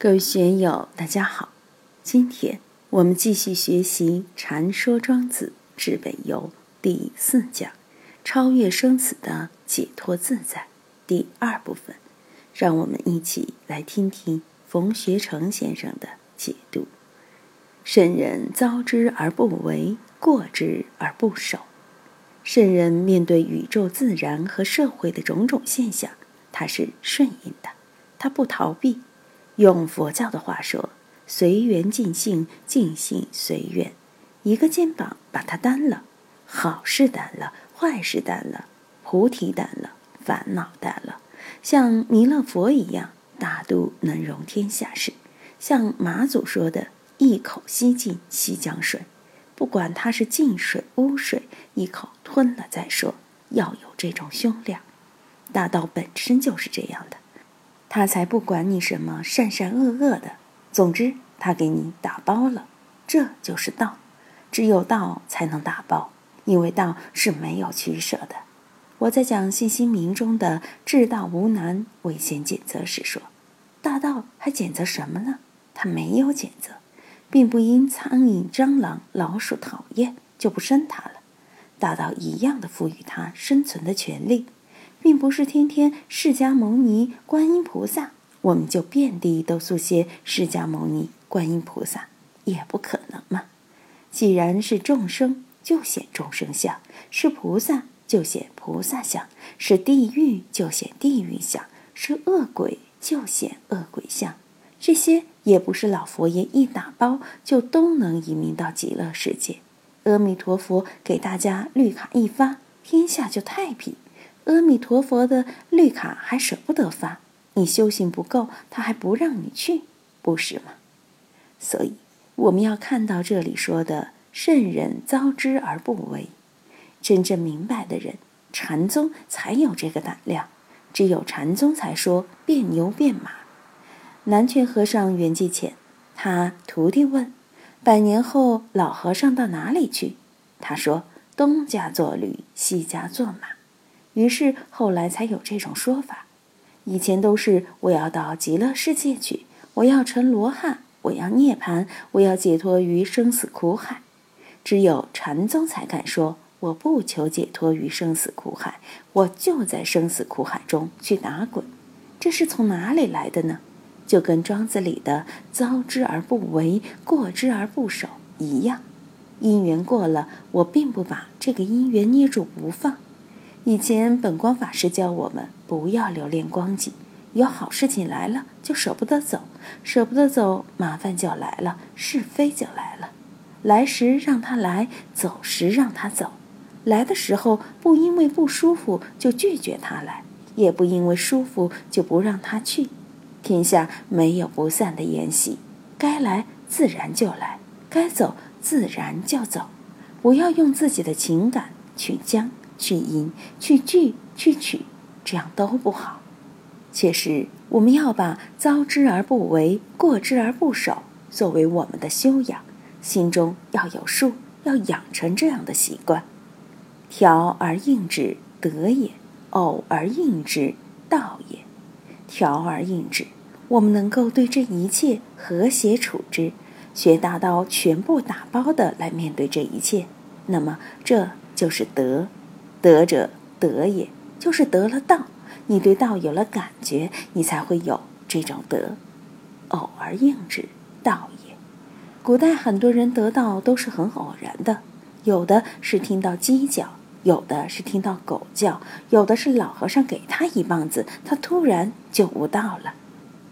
各位学友，大家好。今天我们继续学习《禅说庄子治本游》第四讲“超越生死的解脱自在”第二部分。让我们一起来听听冯学成先生的解读：“圣人遭之而不为，过之而不守。圣人面对宇宙、自然和社会的种种现象，他是顺应的，他不逃避。”用佛教的话说，随缘尽性，尽性随缘。一个肩膀把它担了，好事担了，坏事担了，菩提担了，烦恼担了。像弥勒佛一样，大度能容天下事。像马祖说的：“一口吸尽西江水，不管它是净水污水，一口吞了再说。要有这种胸量，大道本身就是这样的。”他才不管你什么善善恶恶的，总之他给你打包了，这就是道。只有道才能打包，因为道是没有取舍的。我在讲信心明中的“至道无难，唯先检测”时说，大道还检测什么呢？他没有检测，并不因苍蝇、蟑螂、老鼠讨厌就不生他了，大道一样的赋予他生存的权利。并不是天天释迦牟尼、观音菩萨，我们就遍地都塑些释迦牟尼、观音菩萨，也不可能嘛。既然是众生，就显众生相；是菩萨，就显菩萨相；是地狱，就显地狱相；是恶鬼，就显恶鬼相。这些也不是老佛爷一打包就都能移民到极乐世界。阿弥陀佛给大家绿卡一发，天下就太平。阿弥陀佛的绿卡还舍不得发，你修行不够，他还不让你去，不是吗？所以我们要看到这里说的“圣人遭之而不为”，真正明白的人，禅宗才有这个胆量，只有禅宗才说变牛变马。南拳和尚圆寂前，他徒弟问：“百年后老和尚到哪里去？”他说：“东家做驴，西家做马。”于是后来才有这种说法，以前都是我要到极乐世界去，我要成罗汉，我要涅槃，我要解脱于生死苦海。只有禅宗才敢说，我不求解脱于生死苦海，我就在生死苦海中去打滚。这是从哪里来的呢？就跟庄子里的“遭之而不为，过之而不守”一样，因缘过了，我并不把这个因缘捏住不放。以前本光法师教我们不要留恋光景，有好事情来了就舍不得走，舍不得走，麻烦就来了，是非就来了。来时让他来，走时让他走。来的时候不因为不舒服就拒绝他来，也不因为舒服就不让他去。天下没有不散的筵席，该来自然就来，该走自然就走。不要用自己的情感去将。去因、去聚、去取，这样都不好。确实，我们要把遭之而不为、过之而不守作为我们的修养，心中要有数，要养成这样的习惯。调而应之，德也；偶而应之，道也。调而应之，我们能够对这一切和谐处之，学大道全部打包的来面对这一切，那么这就是德。得者得也，就是得了道。你对道有了感觉，你才会有这种德。偶而应之，道也。古代很多人得道都是很偶然的，有的是听到鸡叫，有的是听到狗叫，有的是老和尚给他一棒子，他突然就悟道了。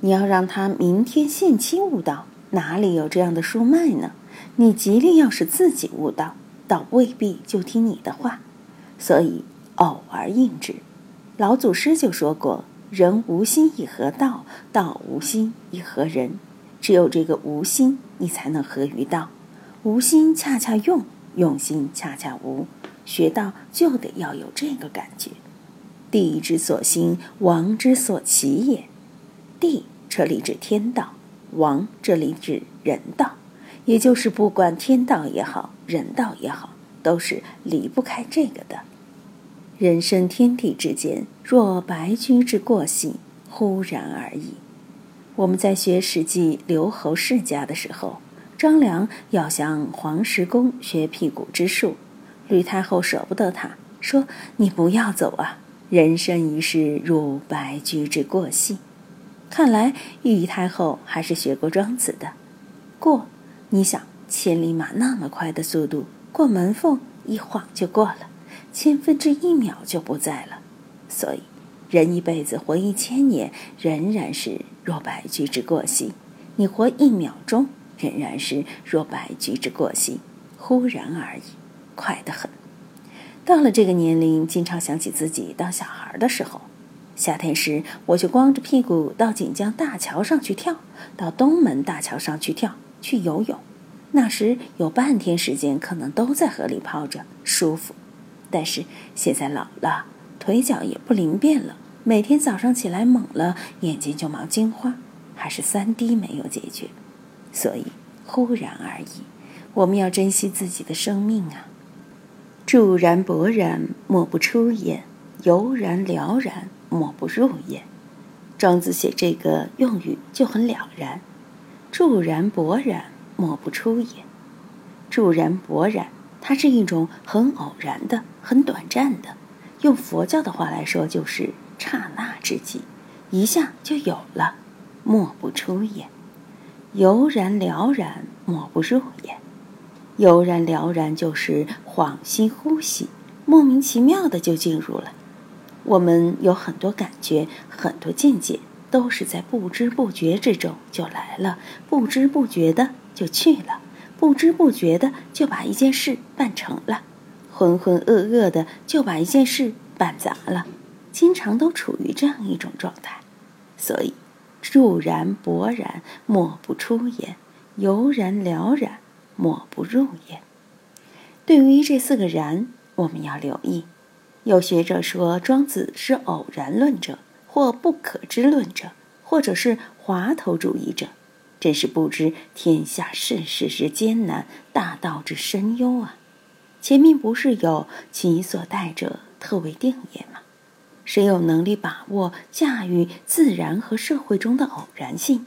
你要让他明天现期悟道，哪里有这样的书卖呢？你极力要是自己悟道，倒未必就听你的话。所以，偶而应之。老祖师就说过：“人无心以合道，道无心以合人。只有这个无心，你才能合于道。无心恰恰用，用心恰恰无。学道就得要有这个感觉。地之所兴，王之所起也。地这里指天道，王这里指人道，也就是不管天道也好，人道也好，都是离不开这个的。”人生天地之间，若白驹之过隙，忽然而已。我们在学《史记·刘侯世家》的时候，张良要向黄石公学辟谷之术，吕太后舍不得他，说：“你不要走啊，人生一世如白驹之过隙。”看来玉太后还是学过庄子的。过，你想，千里马那么快的速度，过门缝一晃就过了，千分之一秒就不在了。所以，人一辈子活一千年，仍然是。若白驹之过隙，你活一秒钟仍然是若白驹之过隙，忽然而已，快得很。到了这个年龄，经常想起自己当小孩的时候。夏天时，我就光着屁股到锦江大桥上去跳，到东门大桥上去跳，去游泳。那时有半天时间，可能都在河里泡着，舒服。但是现在老了，腿脚也不灵便了。每天早上起来猛了，眼睛就冒金花，还是三滴没有解决，所以忽然而已。我们要珍惜自己的生命啊！驻然勃然，莫不出也；悠然了然，莫不入也。庄子写这个用语就很了然。驻然勃然，莫不出焉。驻然勃然，它是一种很偶然的、很短暂的。用佛教的话来说，就是。刹那之际，一下就有了，莫不出也；悠然了然，莫不入也。悠然了然就是恍兮惚兮，莫名其妙的就进入了。我们有很多感觉，很多见解，都是在不知不觉之中就来了，不知不觉的就去了，不知不觉的就把一件事办成了，浑浑噩噩的就把一件事办砸了。经常都处于这样一种状态，所以驻然勃然，莫不出焉；悠然了然，莫不入焉。对于这四个然，我们要留意。有学者说庄子是偶然论者，或不可知论者，或者是滑头主义者，真是不知天下世事之艰难，大道之深幽啊！前面不是有其所待者，特为定也吗？谁有能力把握驾驭自然和社会中的偶然性？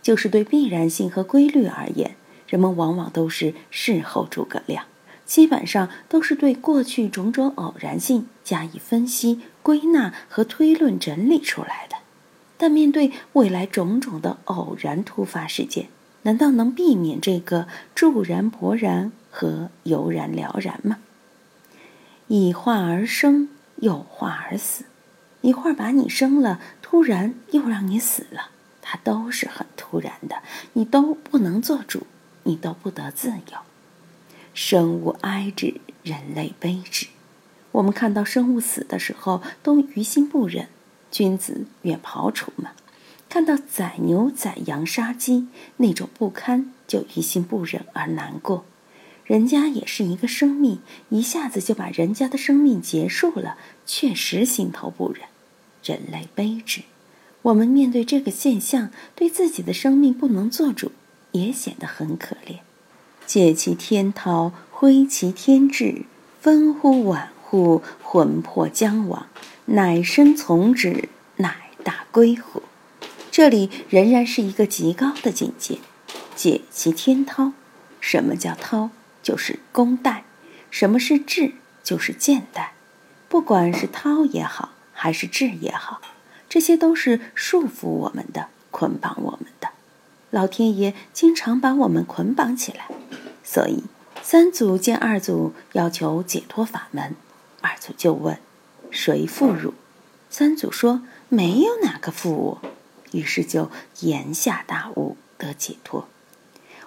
就是对必然性和规律而言，人们往往都是事后诸葛亮，基本上都是对过去种种偶然性加以分析、归纳和推论整理出来的。但面对未来种种的偶然突发事件，难道能避免这个驻然勃然和油然了然吗？以化而生，又化而死。一会儿把你生了，突然又让你死了，它都是很突然的，你都不能做主，你都不得自由。生物哀之，人类悲之。我们看到生物死的时候，都于心不忍。君子远庖厨嘛，看到宰牛宰羊杀鸡那种不堪，就于心不忍而难过。人家也是一个生命，一下子就把人家的生命结束了，确实心头不忍。人类悲之，我们面对这个现象，对自己的生命不能做主，也显得很可怜。借其天涛，挥其天志，分乎晚乎，魂魄将亡，乃身从之，乃大归乎？这里仍然是一个极高的境界。解其天涛，什么叫涛？就是弓带。什么是志？就是箭带。不管是涛也好。还是志也好，这些都是束缚我们的、捆绑我们的。老天爷经常把我们捆绑起来，所以三祖见二祖要求解脱法门，二祖就问：“谁缚汝？”三祖说：“没有哪个缚我。”于是就言下大悟，得解脱。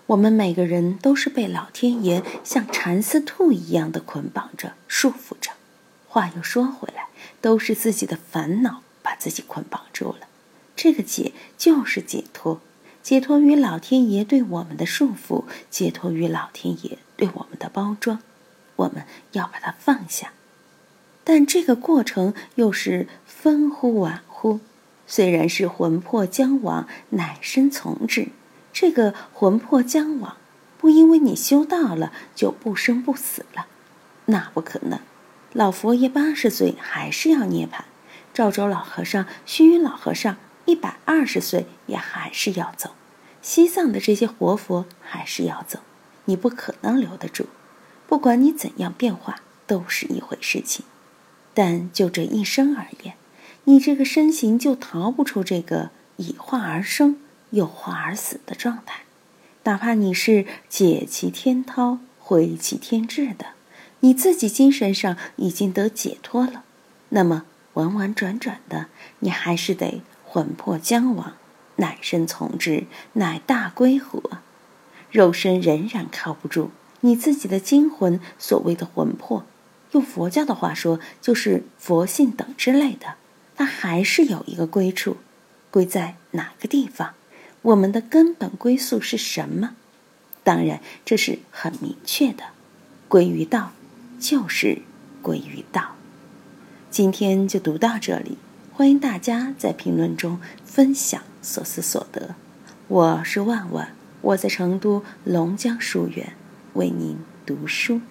我们每个人都是被老天爷像蚕丝兔一样的捆绑着、束缚着。话又说回来。都是自己的烦恼把自己捆绑住了，这个解就是解脱，解脱于老天爷对我们的束缚，解脱于老天爷对我们的包装，我们要把它放下。但这个过程又是分乎晚乎？虽然是魂魄将往，乃身从之。这个魂魄将往，不因为你修道了就不生不死了，那不可能。老佛爷八十岁还是要涅槃，赵州老和尚、虚云老和尚一百二十岁也还是要走。西藏的这些活佛还是要走，你不可能留得住。不管你怎样变化，都是一回事情。但就这一生而言，你这个身形就逃不出这个以化而生又化而死的状态。哪怕你是解其天涛，毁其天志的，你自己精神上已经得解脱了，那么完婉转转的，你还是得魂魄将亡，乃身从之，乃大归何？肉身仍然靠不住，你自己的精魂，所谓的魂魄。用佛教的话说，就是佛性等之类的，它还是有一个归处，归在哪个地方？我们的根本归宿是什么？当然，这是很明确的，归于道，就是归于道。今天就读到这里，欢迎大家在评论中分享所思所得。我是万万，我在成都龙江书院为您读书。